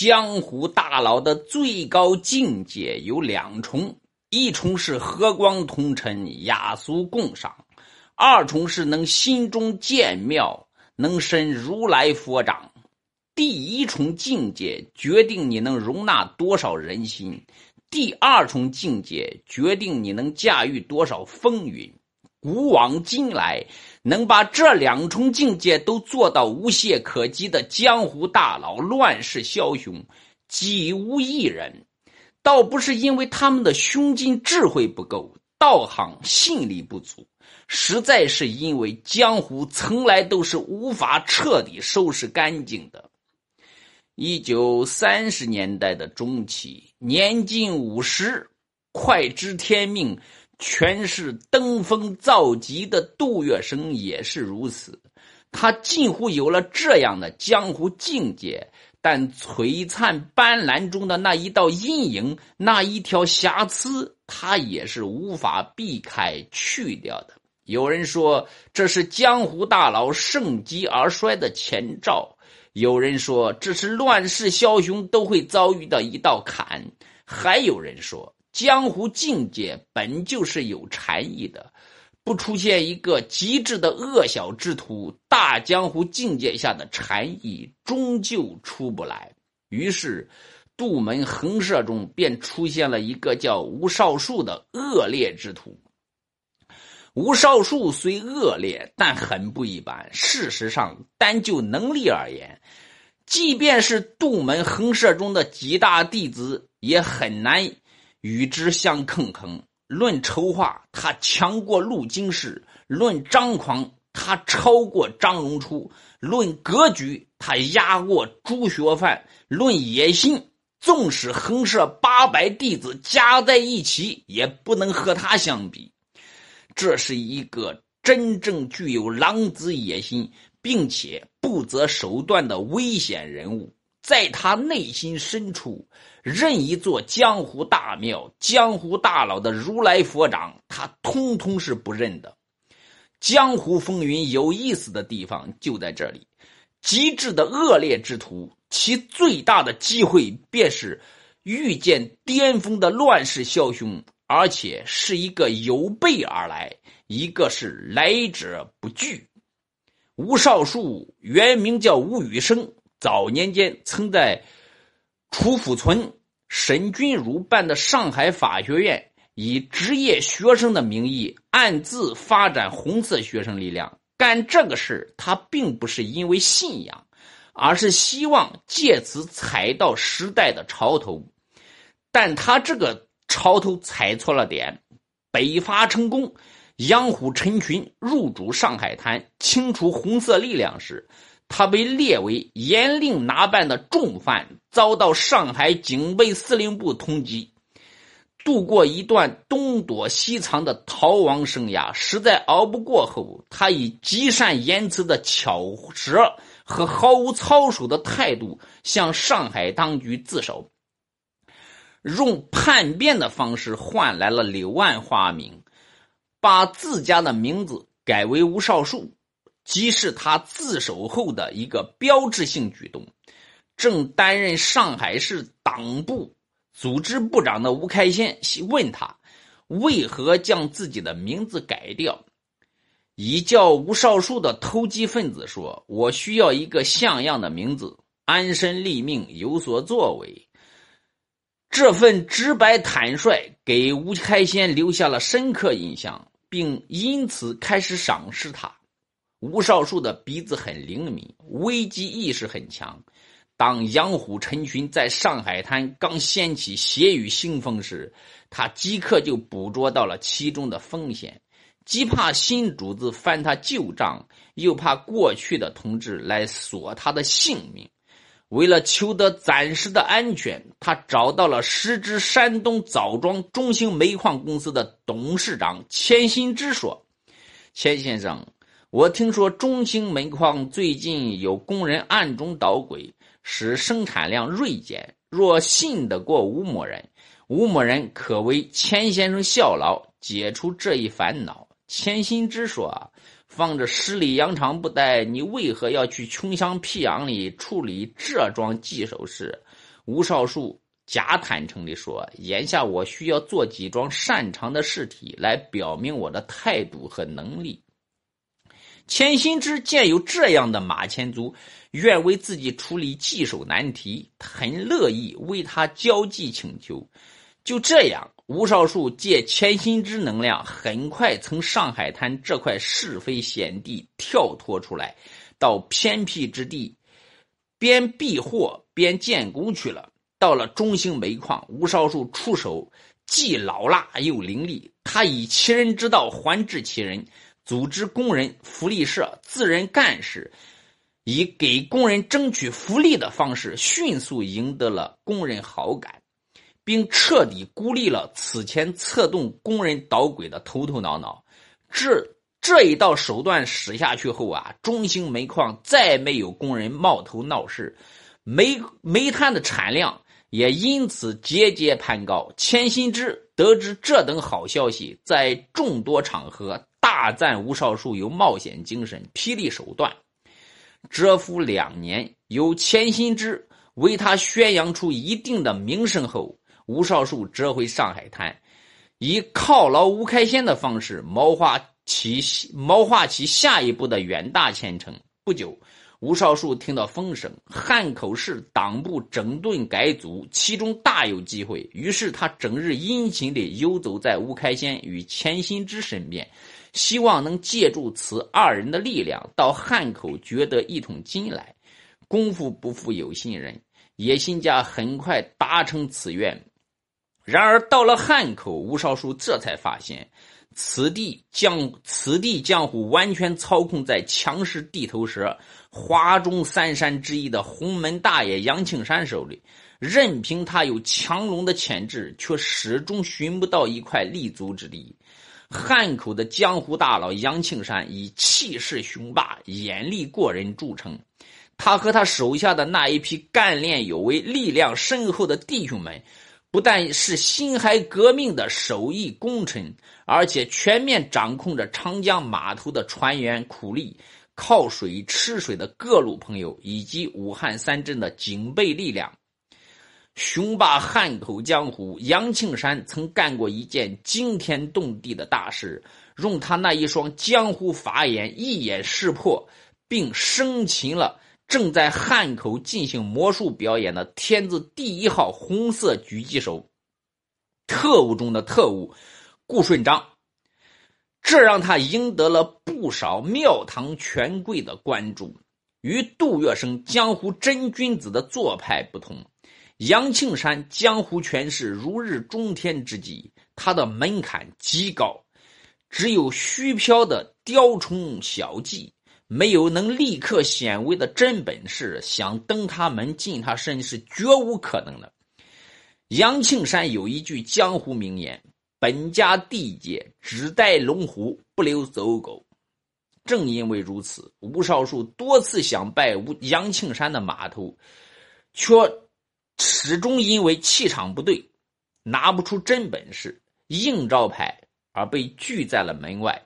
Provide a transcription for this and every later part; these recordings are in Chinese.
江湖大佬的最高境界有两重：一重是和光同尘、雅俗共赏；二重是能心中见妙，能生如来佛掌。第一重境界决定你能容纳多少人心，第二重境界决定你能驾驭多少风云。古往今来，能把这两重境界都做到无懈可击的江湖大佬、乱世枭雄，几无一人。倒不是因为他们的胸襟智慧不够，道行信力不足，实在是因为江湖从来都是无法彻底收拾干净的。一九三十年代的中期，年近五十，快知天命。全是登峰造极的杜月笙也是如此，他近乎有了这样的江湖境界，但璀璨斑斓中的那一道阴影，那一条瑕疵，他也是无法避开去掉的。有人说这是江湖大佬盛极而衰的前兆，有人说这是乱世枭雄都会遭遇的一道坎，还有人说。江湖境界本就是有禅意的，不出现一个极致的恶小之徒，大江湖境界下的禅意终究出不来。于是，杜门横社中便出现了一个叫吴少树的恶劣之徒。吴少树虽恶劣，但很不一般。事实上，单就能力而言，即便是杜门横社中的几大弟子，也很难。与之相抗衡。论筹划，他强过陆金氏；论张狂，他超过张荣初；论格局，他压过朱学范；论野心，纵使横社八百弟子加在一起，也不能和他相比。这是一个真正具有狼子野心，并且不择手段的危险人物。在他内心深处，任一座江湖大庙、江湖大佬的如来佛掌，他通通是不认的。江湖风云有意思的地方就在这里：极致的恶劣之徒，其最大的机会便是遇见巅峰的乱世枭雄，而且是一个有备而来，一个是来者不拒。吴少树原名叫吴宇生。早年间，曾在楚府村沈君儒办的上海法学院，以职业学生的名义暗自发展红色学生力量。干这个事他并不是因为信仰，而是希望借此踩到时代的潮头。但他这个潮头踩错了点。北伐成功，养虎成群，入主上海滩，清除红色力量时。他被列为严令拿办的重犯，遭到上海警备司令部通缉，度过一段东躲西藏的逃亡生涯。实在熬不过后，他以极善言辞的巧舌和毫无操守的态度向上海当局自首，用叛变的方式换来了柳暗花明，把自家的名字改为吴少树。即是他自首后的一个标志性举动。正担任上海市党部组织部长的吴开先问他，为何将自己的名字改掉？一叫吴少树的投机分子说：“我需要一个像样的名字，安身立命，有所作为。”这份直白坦率给吴开先留下了深刻印象，并因此开始赏识他。吴少树的鼻子很灵敏，危机意识很强。当养虎成群在上海滩刚掀起血雨腥风时，他即刻就捕捉到了其中的风险。既怕新主子翻他旧账，又怕过去的同志来索他的性命。为了求得暂时的安全，他找到了时值山东枣庄中兴煤矿公司的董事长钱新之，说：“钱先生。”我听说中兴煤矿最近有工人暗中捣鬼，使生产量锐减。若信得过吴某人，吴某人可为钱先生效劳，解除这一烦恼。钱新之说：“放着十里洋场不待，你为何要去穷乡僻壤里处理这桩棘手事？吴少树假坦诚地说：“眼下我需要做几桩擅长的事体，来表明我的态度和能力。”钱新之见有这样的马前卒愿为自己处理棘手难题，很乐意为他交际请求。就这样，吴少树借钱新之能量，很快从上海滩这块是非险地跳脱出来，到偏僻之地边避祸边建功去了。到了中兴煤矿，吴少树出手既老辣又凌厉，他以其人之道还治其人。组织工人福利社，自任干事，以给工人争取福利的方式，迅速赢得了工人好感，并彻底孤立了此前策动工人捣鬼的头头脑脑。这这一道手段使下去后啊，中兴煤矿再没有工人冒头闹事，煤煤炭的产量也因此节节攀高。钱新之得知这等好消息，在众多场合。大赞吴少树有冒险精神、霹雳手段。蛰伏两年，由钱新之为他宣扬出一定的名声后，吴少树折回上海滩，以犒劳吴开先的方式谋划其谋划其下一步的远大前程。不久。吴少树听到风声，汉口市党部整顿改组，其中大有机会。于是他整日殷勤地游走在吴开先与钱新之身边，希望能借助此二人的力量到汉口掘得一桶金来。功夫不负有心人，野心家很快达成此愿。然而到了汉口，吴少树这才发现。此地江此地江湖完全操控在强势地头蛇、华中三山之一的洪门大爷杨庆山手里。任凭他有强龙的潜质，却始终寻不到一块立足之地。汉口的江湖大佬杨庆山以气势雄霸、眼力过人著称。他和他手下的那一批干练有为、力量深厚的弟兄们。不但是辛亥革命的首义功臣，而且全面掌控着长江码头的船员苦力、靠水吃水的各路朋友，以及武汉三镇的警备力量。雄霸汉口江湖，杨庆山曾干过一件惊天动地的大事，用他那一双江湖法眼一眼识破，并生擒了。正在汉口进行魔术表演的天字第一号红色狙击手，特务中的特务顾顺章，这让他赢得了不少庙堂权贵的关注。与杜月笙江湖真君子的做派不同，杨庆山江湖权势如日中天之际，他的门槛极高，只有虚飘的雕虫小技。没有能立刻显微的真本事，想登他门进他身是绝无可能的。杨庆山有一句江湖名言：“本家地界只带龙虎，不留走狗。”正因为如此，吴少树多次想拜吴杨庆山的码头，却始终因为气场不对，拿不出真本事，硬招牌而被拒在了门外。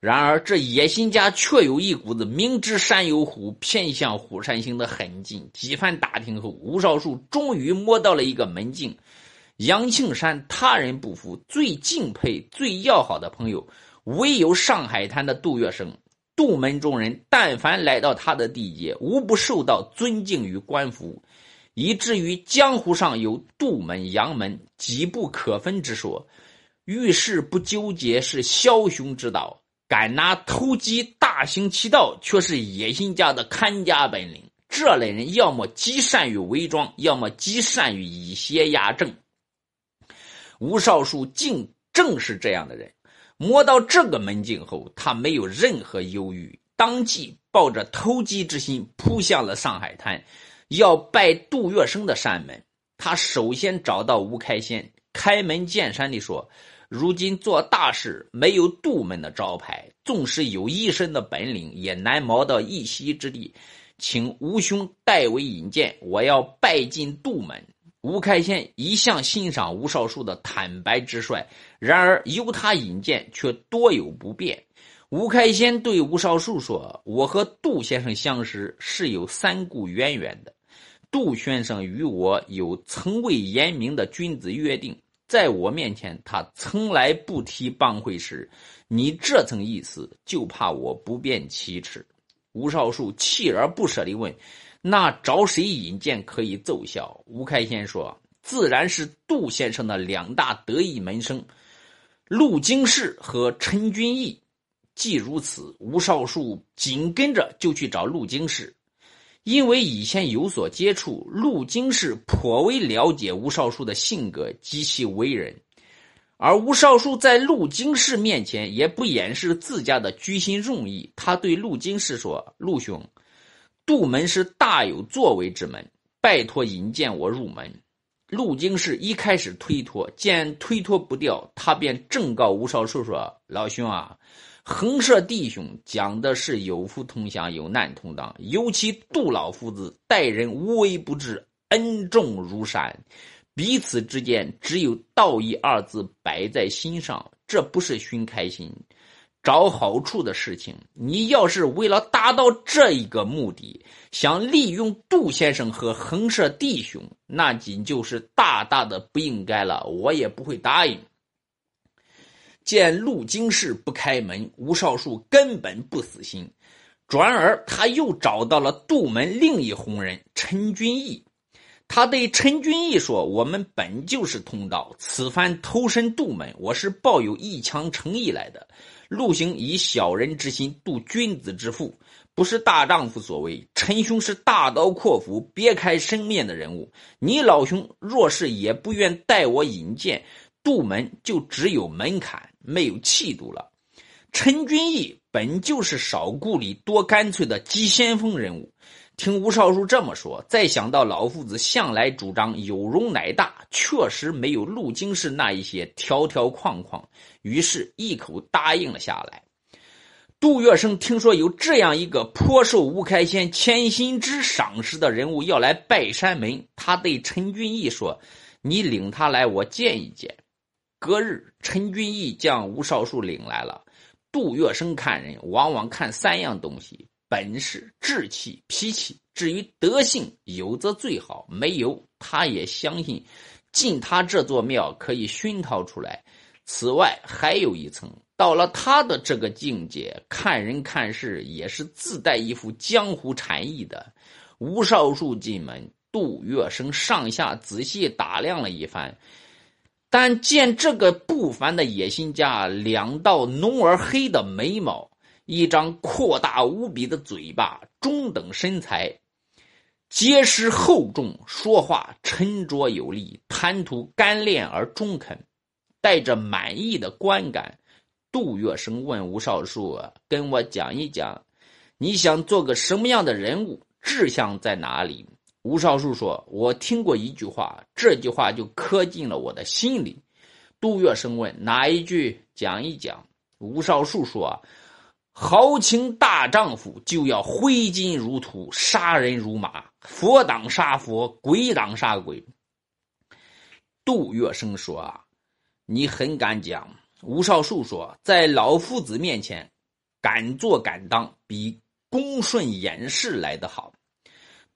然而，这野心家却有一股子明知山有虎，偏向虎山行的狠劲。几番打听后，吴少树终于摸到了一个门径。杨庆山他人不服，最敬佩、最要好的朋友，唯有上海滩的杜月笙。杜门中人，但凡来到他的地界，无不受到尊敬与官服，以至于江湖上有杜门、杨门几不可分之说。遇事不纠结，是枭雄之道。敢拿偷鸡大行其道，却是野心家的看家本领。这类人要么极善于伪装，要么极善于以邪压正。吴少树竟正是这样的人。摸到这个门径后，他没有任何犹豫，当即抱着投机之心扑向了上海滩，要拜杜月笙的山门。他首先找到吴开先，开门见山地说。如今做大事没有杜门的招牌，纵使有一身的本领，也难谋到一席之地。请吴兄代为引荐，我要拜进杜门。吴开先一向欣赏吴少树的坦白直率，然而由他引荐却多有不便。吴开先对吴少树说：“我和杜先生相识是有三顾渊源的。杜先生与我有从未言明的君子约定，在我面前，他从来不提帮会事。你这层意思，就怕我不便启齿。吴少树锲而不舍地问：“那找谁引荐可以奏效？”吴开先说：“自然是杜先生的两大得意门生，陆经世和陈君义。”既如此，吴少树紧跟着就去找陆经世。因为以前有所接触，陆经世颇为了解吴少树的性格及其为人，而吴少树在陆经世面前也不掩饰自家的居心用意。他对陆经世说：“陆兄，杜门是大有作为之门，拜托引荐我入门。”陆经世一开始推脱，见推脱不掉，他便正告吴少树说：“老兄啊。”横社弟兄讲的是有福同享，有难同当。尤其杜老夫子待人无微不至，恩重如山，彼此之间只有道义二字摆在心上，这不是寻开心、找好处的事情。你要是为了达到这一个目的，想利用杜先生和横社弟兄，那仅就是大大的不应该了。我也不会答应。见陆经世不开门，吴少树根本不死心，转而他又找到了杜门另一红人陈君义。他对陈君义说：“我们本就是同道，此番投身杜门，我是抱有一腔诚意来的。陆行以小人之心度君子之腹，不是大丈夫所为。陈兄是大刀阔斧、别开生面的人物，你老兄若是也不愿带我引荐。”杜门就只有门槛，没有气度了。陈君义本就是少顾里、多干脆的急先锋人物。听吴少书这么说，再想到老夫子向来主张有容乃大，确实没有陆经世那一些条条框框，于是一口答应了下来。杜月笙听说有这样一个颇受吴开先千心之赏识的人物要来拜山门，他对陈君义说：“你领他来，我见一见。”隔日，陈君义将吴少树领来了。杜月笙看人，往往看三样东西：本事、志气、脾气。至于德性，有则最好，没有他也相信，进他这座庙可以熏陶出来。此外，还有一层，到了他的这个境界，看人看事也是自带一副江湖禅意的。吴少树进门，杜月笙上下仔细打量了一番。但见这个不凡的野心家，两道浓而黑的眉毛，一张扩大无比的嘴巴，中等身材，结实厚重，说话沉着有力，谈吐干练而中肯，带着满意的观感。杜月笙问吴少树：“跟我讲一讲，你想做个什么样的人物？志向在哪里？”吴少树说：“我听过一句话，这句话就刻进了我的心里。”杜月笙问：“哪一句？讲一讲。”吴少树说：“豪情大丈夫就要挥金如土，杀人如麻，佛挡杀佛，鬼挡杀鬼。”杜月笙说：“啊，你很敢讲。”吴少树说：“在老夫子面前，敢做敢当，比恭顺掩饰来得好。”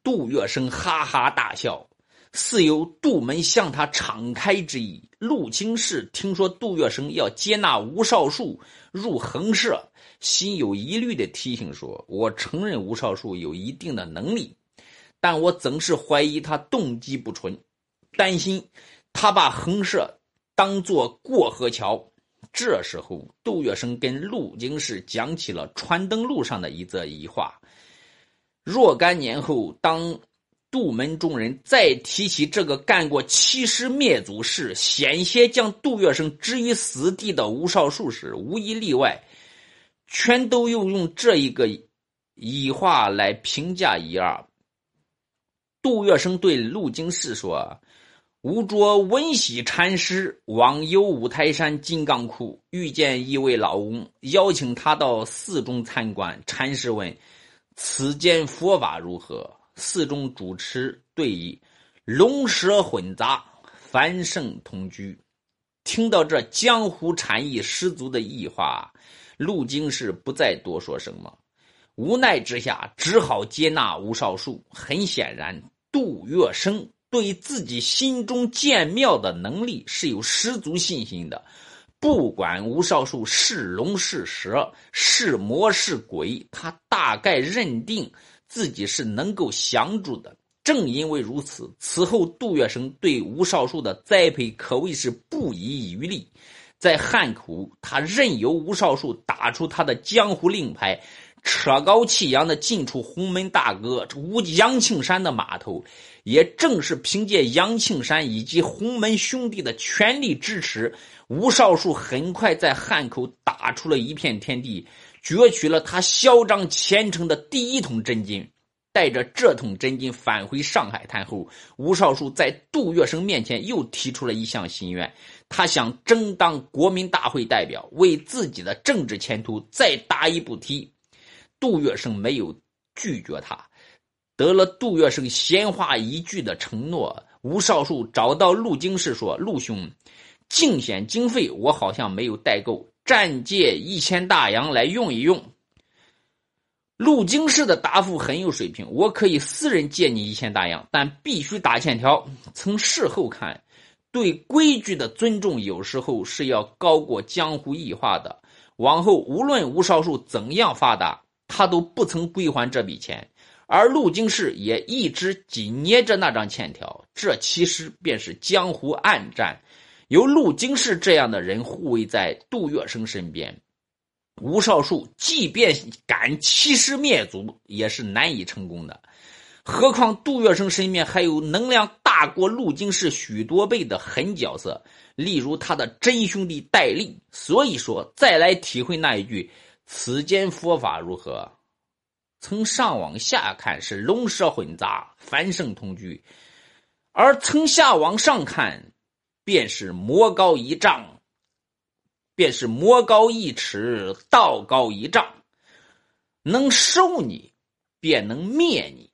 杜月笙哈哈大笑，似有杜门向他敞开之意。陆清氏听说杜月笙要接纳吴少树入横社，心有疑虑的提醒说：“我承认吴少树有一定的能力，但我总是怀疑他动机不纯，担心他把横社当做过河桥。”这时候，杜月笙跟陆京世讲起了川灯路上的一则疑话。若干年后，当杜门众人再提起这个干过欺师灭祖事、险些将杜月笙置于死地的吴少树时，无一例外，全都又用这一个以话来评价一二。杜月笙对陆经世说：“吾着文喜禅师往游五台山金刚窟，遇见一位老翁，邀请他到寺中参观。禅师问。”此间佛法如何？寺中主持对弈，龙蛇混杂，繁盛同居。听到这江湖禅意十足的异话，陆经世不再多说什么，无奈之下只好接纳吴少树。很显然，杜月笙对自己心中建庙的能力是有十足信心的。不管吴少树是龙是蛇是魔是鬼，他大概认定自己是能够降住的。正因为如此，此后杜月笙对吴少树的栽培可谓是不遗余力。在汉口，他任由吴少树打出他的江湖令牌。趾高气扬的进出洪门大哥吴杨庆山的码头，也正是凭借杨庆山以及洪门兄弟的全力支持，吴少树很快在汉口打出了一片天地，攫取了他嚣张前程的第一桶真金。带着这桶真金返回上海滩后，吴少树在杜月笙面前又提出了一项心愿，他想争当国民大会代表，为自己的政治前途再搭一步梯。杜月笙没有拒绝他，得了杜月笙闲话一句的承诺，吴少树找到陆京士说：“陆兄，竞选经费我好像没有带够，暂借一千大洋来用一用。”陆京士的答复很有水平：“我可以私人借你一千大洋，但必须打欠条。从事后看，对规矩的尊重有时候是要高过江湖异化的。往后无论吴少树怎样发达。”他都不曾归还这笔钱，而陆京士也一直紧捏着那张欠条。这其实便是江湖暗战，由陆京士这样的人护卫在杜月笙身边，吴少树即便敢欺师灭祖，也是难以成功的。何况杜月笙身边还有能量大过陆金氏许多倍的狠角色，例如他的真兄弟戴笠。所以说，再来体会那一句。此间佛法如何？从上往下看是龙蛇混杂，繁盛同居；而从下往上看，便是魔高一丈，便是魔高一尺，道高一丈。能收你，便能灭你。